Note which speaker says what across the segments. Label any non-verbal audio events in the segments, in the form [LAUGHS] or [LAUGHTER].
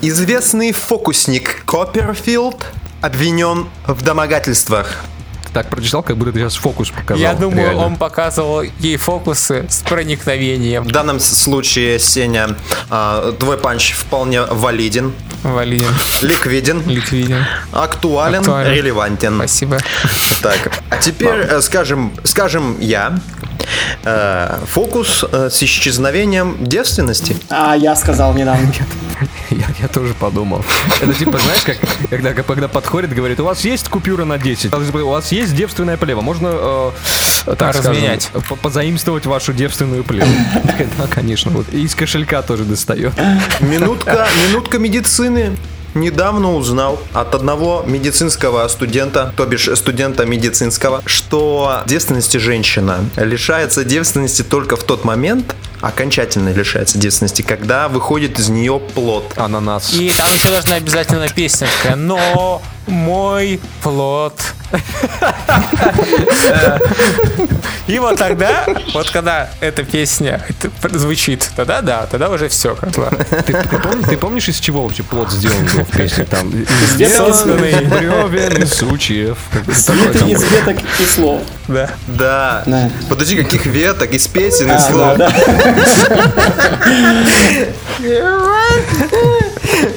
Speaker 1: Известный фокусник Копперфилд обвинен в домогательствах.
Speaker 2: Так прочитал, как будто ты сейчас фокус показал.
Speaker 3: Я думаю,
Speaker 2: реально.
Speaker 3: он показывал ей фокусы с проникновением.
Speaker 1: В данном случае, Сеня, а, твой панч вполне валиден,
Speaker 3: Валидин,
Speaker 1: ликвиден,
Speaker 3: ликвиден.
Speaker 1: актуален,
Speaker 3: Актуален.
Speaker 1: релевантен.
Speaker 3: Спасибо.
Speaker 1: Так, а теперь э, скажем, скажем я. Э, Фокус э, с исчезновением девственности.
Speaker 4: А я сказал недавно.
Speaker 2: Я, я тоже подумал. Это типа, знаешь, как когда, когда подходит, говорит, у вас есть купюра на 10, у вас есть девственное плево, можно, э, так
Speaker 3: Разменять.
Speaker 2: скажем, по- позаимствовать вашу девственную плеву. Да, конечно, вот. И из кошелька тоже достает.
Speaker 1: Минутка, минутка медицины. Недавно узнал от одного медицинского студента, то бишь студента медицинского, что девственности женщина лишается девственности только в тот момент, окончательно лишается девственности, когда выходит из нее плод.
Speaker 2: Ананас.
Speaker 3: И там еще должна обязательно песня такая, но мой плод. И вот тогда, вот когда эта песня звучит, тогда да, тогда уже все.
Speaker 2: Ты, ты пом- ты помнишь, из чего вообще плод сделан был в песне? Там, из бревен, из сучьев.
Speaker 4: из веток и слов.
Speaker 3: Да.
Speaker 1: Да.
Speaker 4: Да.
Speaker 1: Подожди, каких веток, из песен, из
Speaker 4: А,
Speaker 1: слов.
Speaker 4: да, да.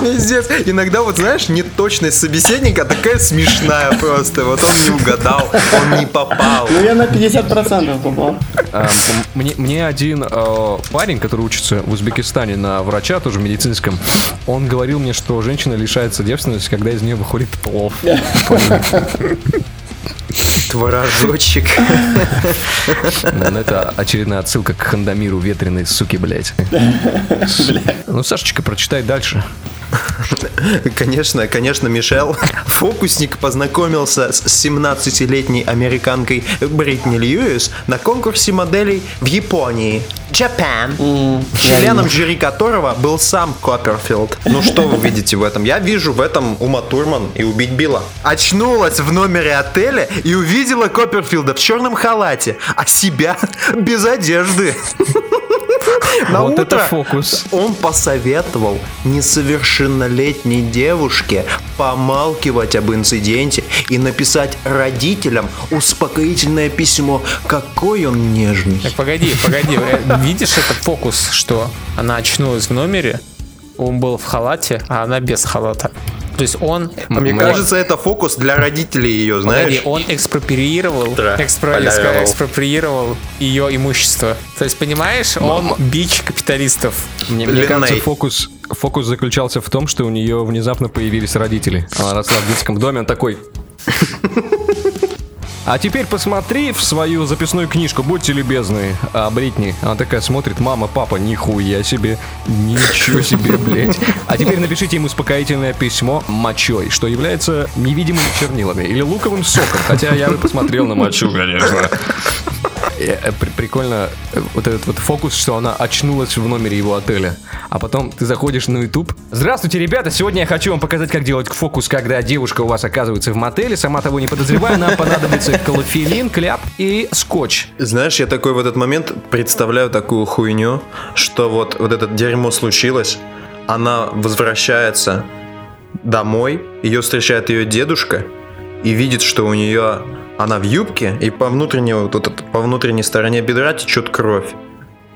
Speaker 1: Пиздец. Иногда, вот знаешь, неточность собеседника такая смешная просто. Вот он не угадал, он не попал.
Speaker 4: Ну я на 50% попал.
Speaker 2: А, Мне, мне один э, парень, который учится в Узбекистане на врача, тоже медицинском, он говорил мне, что женщина лишается девственности, когда из нее выходит плов. [LAUGHS]
Speaker 1: Творожочек.
Speaker 2: Ну, Это очередная отсылка к Хандамиру ветреной суки, блядь. [LAUGHS] Ну, Сашечка, прочитай дальше. [LAUGHS]
Speaker 1: Конечно, конечно, Мишел. Фокусник познакомился с 17-летней американкой Бритни Льюис на конкурсе моделей в Японии. Japan. Членом жюри которого был сам Копперфилд. Ну что вы видите в этом? Я вижу в этом Ума Турман и убить Билла. Очнулась в номере отеля и увидела Копперфилда в черном халате, а себя [LAUGHS] без одежды. [LAUGHS] На
Speaker 2: Вот это
Speaker 1: утро
Speaker 2: фокус.
Speaker 1: он посоветовал несовершеннолетней девушке помалкивать об инциденте и написать родителям успокоительное письмо. Какой он нежный.
Speaker 3: Так, погоди, погоди. Э, Видишь этот фокус, что она очнулась в номере, он был в халате, а она без халата. То есть он...
Speaker 1: Мне
Speaker 3: он-
Speaker 1: кажется, это фокус для родителей ее, знаешь?
Speaker 3: Погоди, он экспроприировал,
Speaker 1: Да,
Speaker 3: экспро- экспроприировал ее имущество. То есть, понимаешь, он бич капиталистов.
Speaker 2: Мне, мне кажется, фокус, фокус заключался в том, что у нее внезапно появились родители. Она росла в детском доме, он такой... А теперь посмотри в свою записную книжку, будьте любезны, а Бритни. Она такая смотрит, мама, папа, нихуя себе, ничего себе, блядь. А теперь напишите им успокоительное письмо мочой, что является невидимыми чернилами или луковым соком. Хотя я бы посмотрел на мочу, конечно. Э, э, при- Прикольно э, вот этот вот фокус, что она очнулась в номере его отеля. А потом ты заходишь на YouTube. Здравствуйте, ребята! Сегодня я хочу вам показать, как делать фокус, когда девушка у вас оказывается в мотеле. Сама того не подозревая, нам понадобится колофелин, кляп и скотч.
Speaker 1: Знаешь, я такой в этот момент представляю такую хуйню, что вот, вот это дерьмо случилось, она возвращается домой, ее встречает ее дедушка и видит, что у нее она в юбке, и по внутренней, вот этот- по внутренней стороне бедра течет кровь.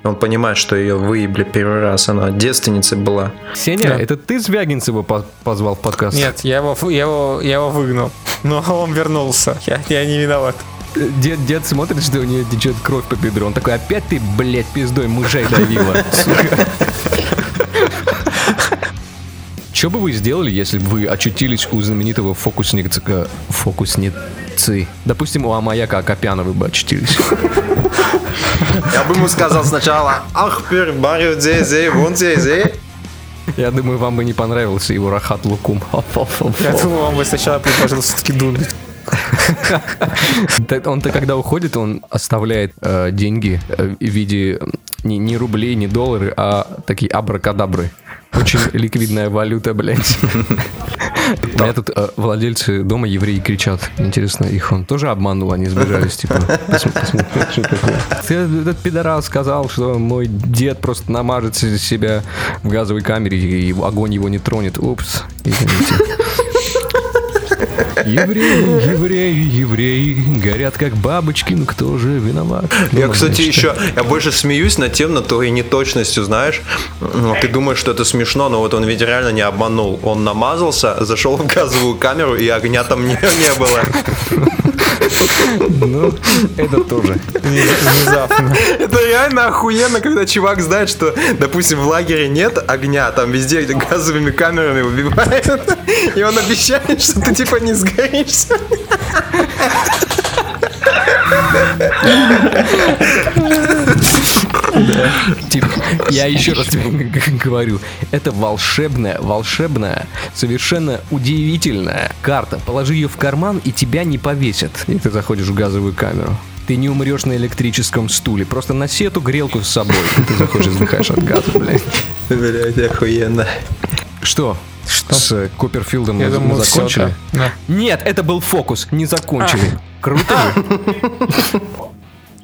Speaker 1: Он понимает, что ее выебли первый раз, она девственницей была.
Speaker 2: Сеня,
Speaker 3: Да.
Speaker 2: это ты Звягинцева по- позвал в подкаст?
Speaker 3: Нет, я его, я его, я его выгнал. Но он вернулся. Я, я не виноват.
Speaker 2: Дед, дед смотрит, что у нее течет кровь по бедру. Он такой, опять ты, блядь, пиздой мужей давила. [LAUGHS] сука». Что бы вы сделали, если бы вы очутились у знаменитого фокусника, фокусницы? Допустим, у Амаяка Акопяна вы бы очутились.
Speaker 1: Я бы ему сказал сначала, ах, пер, барю, зе, зе, вон, зе, зе.
Speaker 2: Я думаю, вам бы не понравился его Рахат Лукум.
Speaker 3: Я думаю, он бы сначала предложил все-таки дунуть.
Speaker 2: Так Он-то когда уходит, он оставляет э, деньги э, в виде не, не рублей, не доллары, а такие абракадабры. Очень [LAUGHS] ликвидная валюта, блядь. У меня тут э, владельцы дома евреи кричат. Интересно, их он тоже обманул, они сбежались, типа. Этот пидорас сказал, что мой дед просто намажет себя в газовой камере, и огонь его не тронет. Упс, извините. [LAUGHS] Евреи, евреи, евреи, горят как бабочки, ну кто же виноват?
Speaker 1: Я,
Speaker 2: Ну,
Speaker 1: кстати,
Speaker 2: значит,
Speaker 1: еще, я больше смеюсь над тем, над твоей неточностью, знаешь. Ну, Ты думаешь, что это смешно, но вот он ведь реально не обманул. Он намазался, зашел в газовую камеру, и огня там не, не было.
Speaker 2: Ну, это тоже.
Speaker 3: Внезапно.
Speaker 1: Это реально охуенно, когда чувак знает, что, допустим, в лагере нет огня, там везде газовыми камерами убивают, и он обещает, что ты типа не сгоришься.
Speaker 2: Типа, я еще раз [LAUGHS] говорю, это волшебная, волшебная, совершенно удивительная карта. Положи ее в карман, и тебя не повесят, и ты заходишь в газовую камеру. Ты не умрешь на электрическом стуле. Просто носи эту грелку с собой, ты заходишь и вздыхаешь от газа, блядь.
Speaker 1: Блять, охуенно.
Speaker 2: Что?
Speaker 3: Что?
Speaker 2: С э, Куперфилдом
Speaker 3: Я
Speaker 2: мы
Speaker 3: думал,
Speaker 2: закончили?
Speaker 3: да.
Speaker 2: Нет, это был фокус, не закончили. Круто же?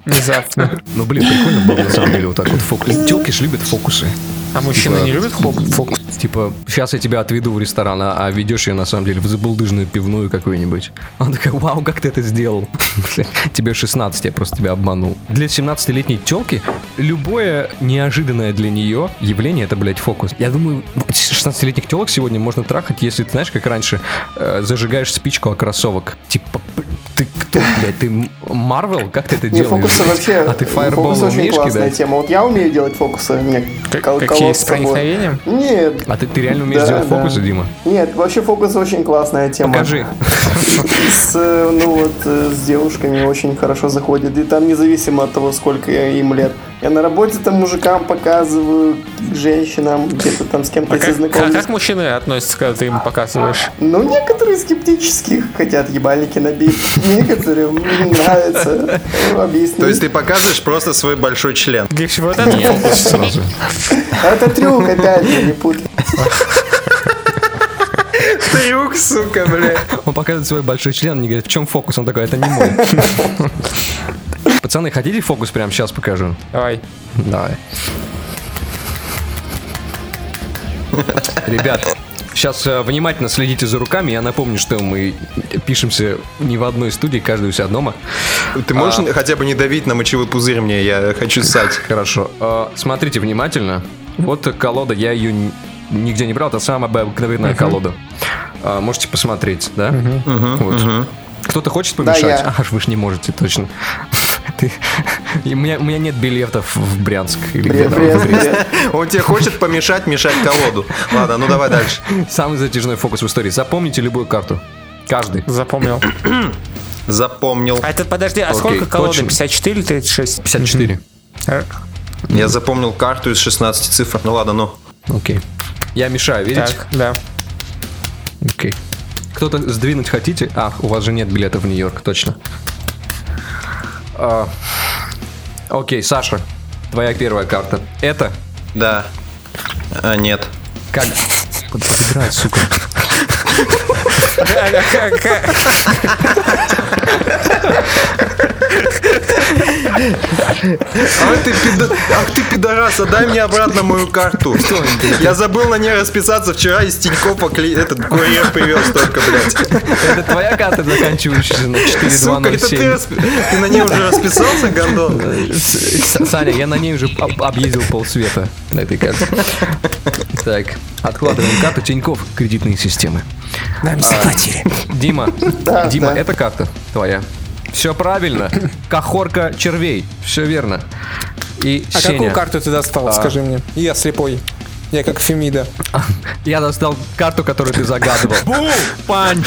Speaker 3: Внезапно.
Speaker 2: Ну, блин, прикольно было, на самом деле, вот так вот фокус. Телки ж любят фокусы.
Speaker 3: А мужчины
Speaker 2: Типа-
Speaker 3: не любят фок- фокус?
Speaker 2: Типа, сейчас я тебя отведу в ресторан, а, а ведешь ее на самом деле в забулдыжную пивную какую-нибудь. Он такой, вау, как ты это сделал? [LAUGHS] Тебе 16, я просто тебя обманул. Для 17-летней телки любое неожиданное для нее явление это, блядь, фокус. Я думаю, 16-летних телок сегодня можно трахать, если ты знаешь, как раньше э, зажигаешь спичку о кроссовок. Типа, ты кто, блядь, ты Марвел? Как ты это
Speaker 4: Не,
Speaker 2: делаешь?
Speaker 4: фокусы вообще,
Speaker 2: А ты фаербол
Speaker 4: фокусы очень
Speaker 2: умеешь
Speaker 4: классная
Speaker 2: кидать?
Speaker 4: тема. Вот я умею делать фокусы. Мне
Speaker 3: Как-
Speaker 4: кол-
Speaker 3: какие, с проникновением?
Speaker 4: Нет,
Speaker 2: А ты, ты реально умеешь
Speaker 4: Да,
Speaker 2: делать
Speaker 4: да.
Speaker 2: фокусы, Дима?
Speaker 4: нет, вообще фокус очень классная тема.
Speaker 2: Покажи.
Speaker 4: С, э, ну вот, э, с девушками очень хорошо заходит. И там независимо от того, сколько я- им лет. Я на работе там мужикам показываю, женщинам, где-то там с кем-то
Speaker 3: А как,
Speaker 4: знакомлюсь.
Speaker 3: как мужчины относятся, когда ты им показываешь?
Speaker 4: Ну, некоторые скептически хотят ебальники набить. Некоторым нравится объяснить.
Speaker 1: То есть ты показываешь просто свой большой член.
Speaker 3: Для чего это фокус?
Speaker 2: Сразу.
Speaker 4: Это трюк, опять же, не путай.
Speaker 1: Трюк, сука, бля.
Speaker 2: Он показывает свой большой член, они говорят, в чем фокус? Он такой, это не мой. Пацаны, хотите фокус прямо сейчас покажу?
Speaker 3: Давай.
Speaker 2: Давай. Ребят, сейчас э, внимательно следите за руками. Я напомню, что мы пишемся не в одной студии, каждый у себя дома.
Speaker 1: Ты можешь хотя бы не давить на мочевой пузырь мне, я хочу ссать. [LAUGHS]
Speaker 2: Хорошо. Э, Смотрите внимательно. Вот колода, я ее нигде не брал, это самая обыкновенная колода. Э, Можете посмотреть, да? Вот. Кто-то хочет
Speaker 4: Да,
Speaker 2: помешать?
Speaker 4: я. [LAUGHS]
Speaker 2: Аж вы ж не можете, точно. Ты- И У меня, у меня нет билетов в Брянск. Или в Брест.
Speaker 4: бред.
Speaker 1: Он тебе хочет помешать мешать колоду. Ладно, ну давай дальше.
Speaker 2: Самый затяжной фокус в истории. Запомните любую карту. Каждый.
Speaker 3: Запомнил. [CLEARS THROAT]
Speaker 1: Запомнил.
Speaker 3: А это, подожди, а
Speaker 2: Окей,
Speaker 3: сколько колоды?
Speaker 2: точно.
Speaker 3: 54 или 36?
Speaker 2: 54.
Speaker 3: Э,
Speaker 1: Я запомнил карту из 16 цифр. Ну ладно, ну.
Speaker 2: Окей. Я мешаю, видите?
Speaker 3: Так, да.
Speaker 2: Окей. Кто-то сдвинуть хотите? А, у вас же нет билета в Нью-Йорк, точно. А, Окей, Саша, твоя первая карта. Это
Speaker 1: Да. А, нет.
Speaker 2: как... Подбирай, сука.
Speaker 1: А ты, Ах ты пидорас, а дай мне обратно мою карту. Я забыл на ней расписаться вчера из Тинькоффа кли- этот курьер привез только, блядь.
Speaker 2: Это твоя карта, заканчивающаяся на
Speaker 1: Сука, это ты,
Speaker 2: 4207.
Speaker 1: расп- ты на ней уже расписался, гондон?
Speaker 2: С- Саня, я на ней уже об- объездил полсвета на этой карте. Так, откладываем карту Тиньков кредитные системы.
Speaker 3: Нам заплатили.
Speaker 2: Дима,
Speaker 4: Да,
Speaker 2: Дима,
Speaker 4: да.
Speaker 2: это карта твоя. Все правильно. [LAUGHS] Кахорка червей. Все верно. И
Speaker 5: А
Speaker 2: Сеня.
Speaker 5: какую карту ты достал, скажи мне? Я слепой. Я как Фемида. [LAUGHS]
Speaker 2: Я достал карту, которую ты загадывал. Бум! Панч!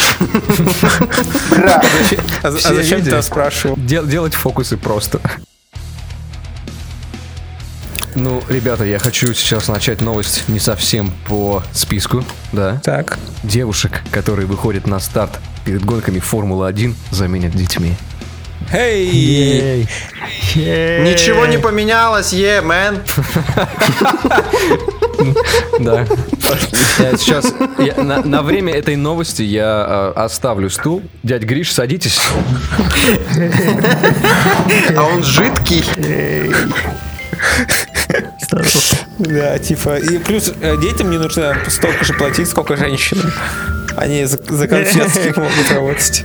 Speaker 4: Бра. [LAUGHS]
Speaker 5: А, а зачем ты спрашивал?
Speaker 2: Дел- делать фокусы просто. Ну, ребята, я хочу сейчас начать новость не совсем по списку, да.
Speaker 5: Так.
Speaker 2: Девушек, которые выходят на старт перед гонками Формулы-1, заменят детьми.
Speaker 5: Эй!
Speaker 1: Ничего не поменялось, е, мэн.
Speaker 2: Да. Я сейчас я- на, на время этой новости я э, оставлю стул. Дядь Гриш, садитесь.
Speaker 1: А он жидкий.
Speaker 5: Да, типа, и плюс э, детям не нужно столько же платить, сколько женщинам. Они за, за конфетки могут работать.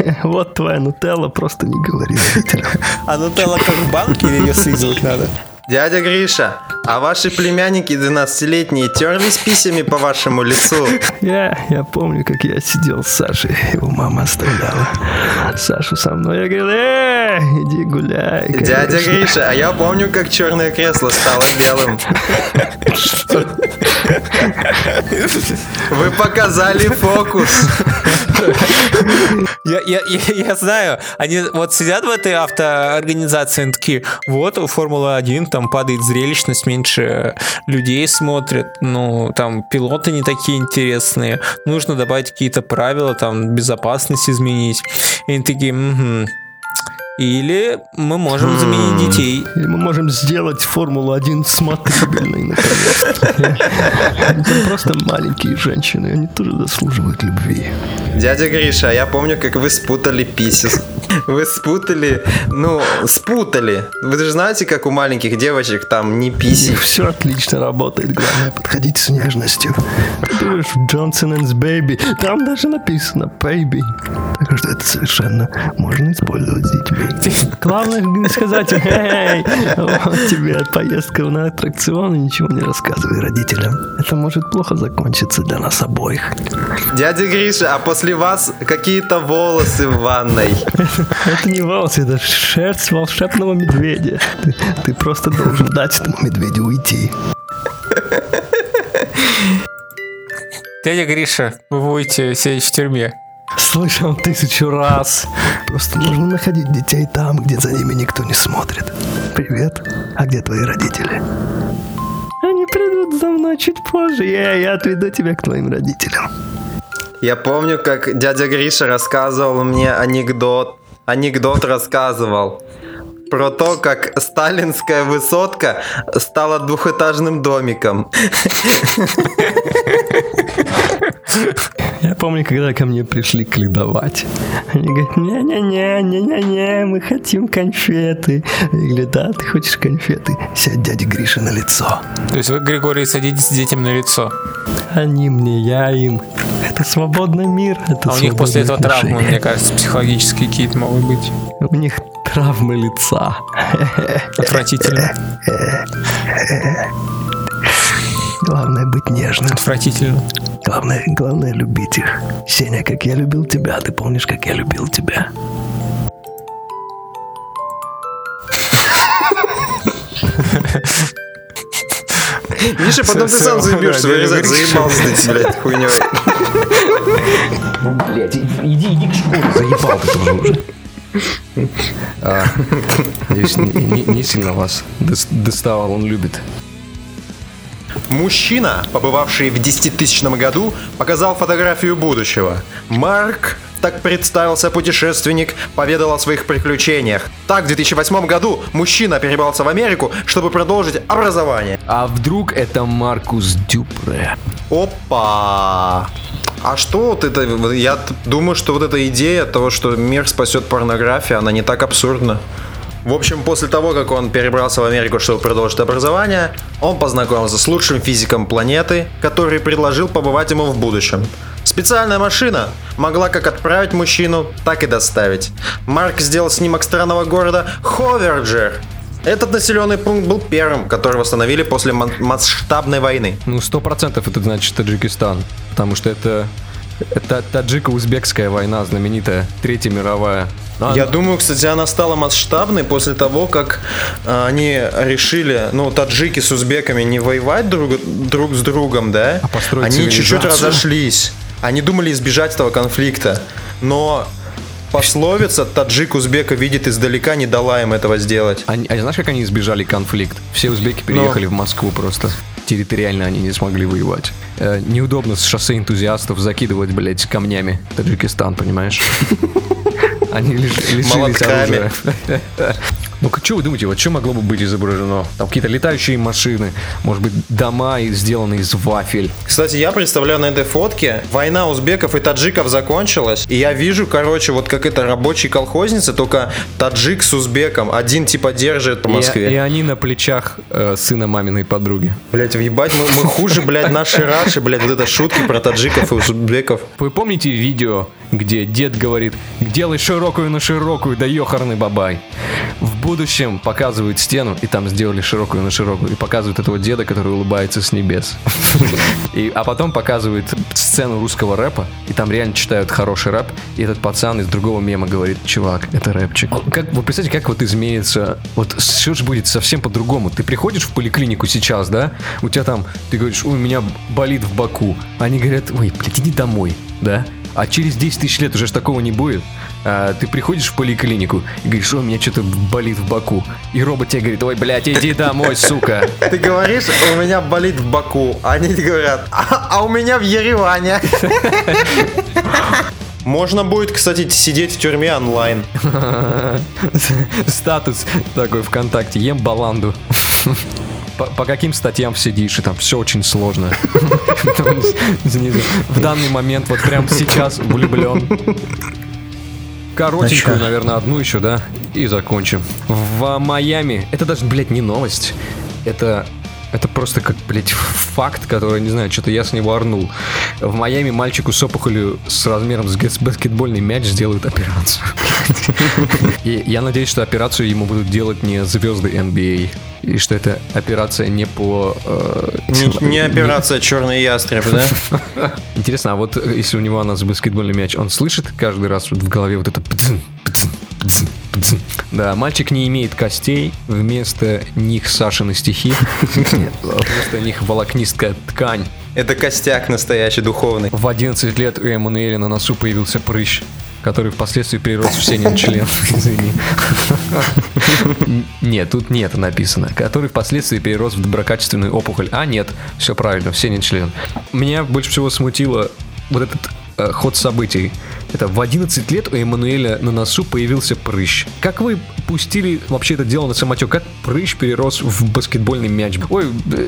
Speaker 5: [LAUGHS]
Speaker 6: Вот твоя нутелла, просто не говори. [LAUGHS]
Speaker 5: А нутелла как в банке или ее слизывать надо?
Speaker 1: Дядя Гриша, а ваши племянники 12-летние терлись писями по вашему лицу?
Speaker 6: Я, я помню, как я сидел с Сашей, его мама оставляла Сашу со мной. Я говорил, э, иди гуляй.
Speaker 1: Дядя
Speaker 6: конечно».
Speaker 1: Гриша, а я помню, как черное кресло стало белым. Вы показали фокус.
Speaker 5: Я, я, я, я знаю, они вот сидят в этой автоорганизации, они такие, вот, у Формулы-1 там падает зрелищность, меньше людей смотрят, ну, там пилоты не такие интересные, нужно добавить какие-то правила, там, безопасность изменить. И они такие, «Мгм». Или мы можем заменить детей.
Speaker 6: Или мы можем сделать Формулу-1 смотрибельной, наконец-то. Они там просто маленькие женщины, они тоже заслуживают любви.
Speaker 1: Дядя Гриша, а я помню, как вы спутали писис. Вы спутали, ну, спутали. Вы же знаете, как у маленьких девочек там не писи.
Speaker 6: Все отлично работает, главное подходить с нежностью. Ты думаешь, Johnson and Baby, там даже написано Baby. Так что это совершенно можно использовать с детьми. Главное не сказать, эй, вот тебе поездка на аттракцион и ничего не рассказывай родителям. Это может плохо закончиться для нас обоих.
Speaker 1: Дядя Гриша, а после вас какие-то волосы в ванной.
Speaker 6: Это не волосы, это шерсть волшебного медведя. Ты, ты просто должен дать этому медведю уйти.
Speaker 5: Дядя Гриша, вы будете сидеть в тюрьме.
Speaker 6: Слышал тысячу раз. Просто нужно находить детей там, где за ними никто не смотрит. Привет. А где твои родители? Они придут за мной чуть позже. Я, я отведу тебя к твоим родителям.
Speaker 1: Я помню, как дядя Гриша рассказывал мне анекдот. Анекдот рассказывал про то, как сталинская высотка стала двухэтажным домиком. [LAUGHS] [LAUGHS]
Speaker 6: Я помню, когда ко мне пришли кледовать. Они говорят, не-не-не, не-не-не, мы хотим конфеты. Я говорю, да, ты хочешь конфеты? Сядь дяде Грише на лицо.
Speaker 5: То есть вы, Григорий, садитесь детям на лицо.
Speaker 6: Они мне, я им. Это свободный мир. Это
Speaker 5: А у них после этого
Speaker 6: свободные
Speaker 5: травмы,
Speaker 6: отношения.
Speaker 5: мне кажется, психологические какие-то могут быть.
Speaker 6: У них травмы лица.
Speaker 5: Отвратительно. [LAUGHS]
Speaker 6: Главное быть нежным.
Speaker 5: Отвратительно.
Speaker 6: Главное, главное любить их. Сеня, как я любил тебя, ты помнишь, как я любил тебя?
Speaker 1: Миша, потом ты сам заебешься,
Speaker 5: Гриша.
Speaker 1: заебался ты, блядь, хуйней.
Speaker 2: Блять, иди, иди к школе, заебал ты тоже уже. А, Надеюсь, не, сильно вас дос- доставал, он любит.
Speaker 1: Мужчина, побывавший в 10-тысячном году, показал фотографию будущего. Марк, так представился путешественник, поведал о своих приключениях. Так, в 2008 году мужчина перебрался в Америку, чтобы продолжить образование.
Speaker 2: А вдруг это Маркус Дюпре?
Speaker 1: Опа! А что вот это? Я думаю, что вот эта идея того, что мир спасет порнография, она не так абсурдна. В общем, после того, как он перебрался в Америку, чтобы продолжить образование, он познакомился с лучшим физиком планеты, который предложил побывать ему в будущем. Специальная машина могла как отправить мужчину, так и доставить. Марк сделал снимок странного города Ховерджер. Этот населенный пункт был первым, который восстановили после масштабной войны.
Speaker 2: Ну, сто процентов это значит Таджикистан. Потому что это... Это таджико-узбекская война знаменитая, Третья мировая. А,
Speaker 1: Я думаю, кстати, она стала масштабной после того, как э, они решили, ну, таджики с узбеками не воевать друг, друг с другом, да?
Speaker 2: А построить
Speaker 1: они чуть-чуть разошлись. Они думали избежать этого конфликта. Но пословица «таджик узбека видит издалека» не дала им этого сделать.
Speaker 2: Они- а знаешь, как они избежали конфликт? Все узбеки переехали в Москву просто. Территориально они не смогли воевать. Э, неудобно с шоссе энтузиастов закидывать, блядь, камнями Таджикистан, понимаешь? [LAUGHS] Они лиш- лишились оружия. Ну, что вы думаете, вот что могло бы быть изображено? Там какие-то летающие машины, может быть, дома, сделанные из вафель.
Speaker 1: Кстати, я представляю на этой фотке, война узбеков и таджиков закончилась, и я вижу, короче, вот как это рабочие колхозницы, только таджик с узбеком. Один типа держит в
Speaker 2: И,
Speaker 1: Москве.
Speaker 2: и они на плечах э, сына маминой подруги.
Speaker 1: Блять, въебать, мы, мы хуже, блядь, наши раши, блядь, вот это шутки про таджиков и узбеков.
Speaker 2: Вы помните видео, где дед говорит «Делай широкую на широкую, да ёхарный бабай». В будущем показывают стену, и там сделали широкую на широкую, и показывают этого деда, который улыбается с небес. И, а потом показывают сцену русского рэпа, и там реально читают хороший рэп, и этот пацан из другого мема говорит «Чувак, это рэпчик». Как, вы представляете, как вот изменится, вот все же будет совсем по-другому. Ты приходишь в поликлинику сейчас, да, у тебя там, ты говоришь, у меня болит в боку. Они говорят, ой, блядь, иди домой, да? А через 10 тысяч лет уже ж такого не будет. А, ты приходишь в поликлинику и говоришь, у меня что-то болит в боку. И робот тебе говорит, ой, блядь, иди домой, сука.
Speaker 1: Ты говоришь, у меня болит в боку. Они говорят, а, а у меня в Ереване. Можно будет, кстати, сидеть в тюрьме онлайн.
Speaker 2: Статус такой ВКонтакте, ем баланду. По, по каким статьям сидишь, и там все очень сложно. В данный момент, вот прям сейчас влюблен. Коротенькую, наверное, одну еще, да? И закончим. В Майами, это даже, блядь, не новость. Это это просто как, блядь, факт, который, не знаю, что-то я с него орнул. В Майами мальчику с опухолью с размером с баскетбольный мяч сделают операцию. [LAUGHS] И я надеюсь, что операцию ему будут делать не звезды NBA. И что это операция не по... э,
Speaker 1: Не, не операция черный ястреб, да? [LAUGHS]
Speaker 2: Интересно, а вот э, если у него она с баскетбольный мяч, он слышит каждый раз в голове вот это... Да, мальчик не имеет костей, вместо них Сашины стихи, вместо них волокнистая ткань.
Speaker 1: Это костяк настоящий, духовный.
Speaker 2: В 11 лет у Эммануэля на носу появился прыщ, который впоследствии перерос в сенин член. Извини. Нет, тут нет написано. Который впоследствии перерос в доброкачественную опухоль. А, нет, все правильно, в сенин член. Меня больше всего смутило вот этот э, ход событий. Это в 11 лет у Эммануэля на носу появился прыщ. Как вы пустили вообще это дело на самотек? Как прыщ перерос в баскетбольный мяч? Ой,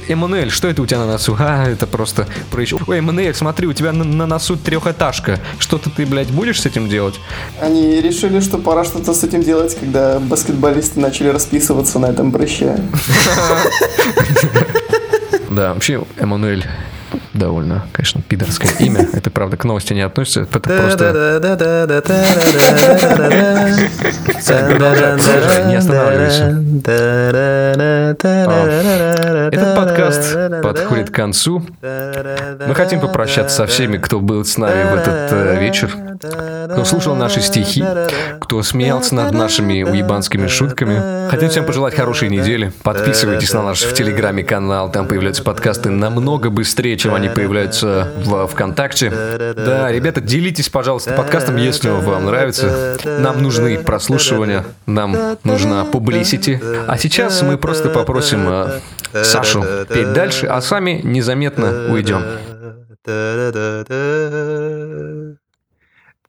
Speaker 2: Эммануэль, что это у тебя на носу? А, это просто прыщ. Ой, Эммануэль, смотри, у тебя на, на носу трехэтажка. Что-то ты, блядь, будешь с этим делать?
Speaker 4: Они решили, что пора что-то с этим делать, когда баскетболисты начали расписываться на этом прыще. [LAUGHS]
Speaker 2: Да, вообще, Эммануэль довольно, конечно, пидорское имя. [LAUGHS] Это, правда, к новости не относится. Это просто... Слушай, не останавливайся. Этот подкаст подходит к концу. Мы хотим попрощаться со всеми, кто был с нами в этот э, вечер, кто слушал наши стихи, кто смеялся над нашими уебанскими шутками. Хотим всем пожелать хорошей недели. Подписывайтесь на наш в Телеграме канал, там появляются подкасты намного быстрее, чем они появляются в ВКонтакте. Да, ребята, делитесь, пожалуйста, подкастом, если он вам нравится. Нам нужны прослушивания, нам нужна публисити. А сейчас мы просто попросим э, Сашу петь дальше, а сами незаметно уйдем.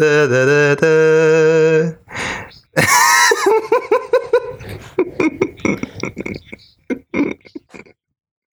Speaker 1: Da, da, da, da. [LAUGHS]